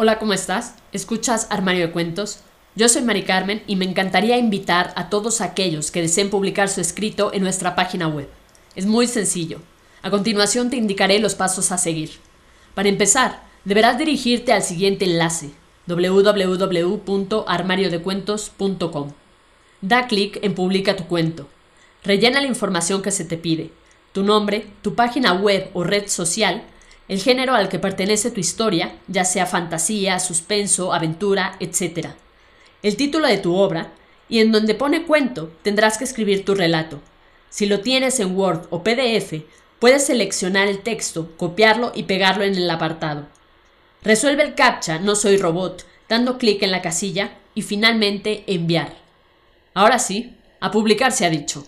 Hola, ¿cómo estás? ¿Escuchas Armario de Cuentos? Yo soy Mari Carmen y me encantaría invitar a todos aquellos que deseen publicar su escrito en nuestra página web. Es muy sencillo. A continuación te indicaré los pasos a seguir. Para empezar, deberás dirigirte al siguiente enlace www.armariodecuentos.com. Da clic en Publica tu cuento. Rellena la información que se te pide, tu nombre, tu página web o red social, el género al que pertenece tu historia, ya sea fantasía, suspenso, aventura, etc. El título de tu obra, y en donde pone cuento tendrás que escribir tu relato. Si lo tienes en Word o PDF, puedes seleccionar el texto, copiarlo y pegarlo en el apartado. Resuelve el captcha No soy robot dando clic en la casilla y finalmente enviar. Ahora sí, a publicar se ha dicho.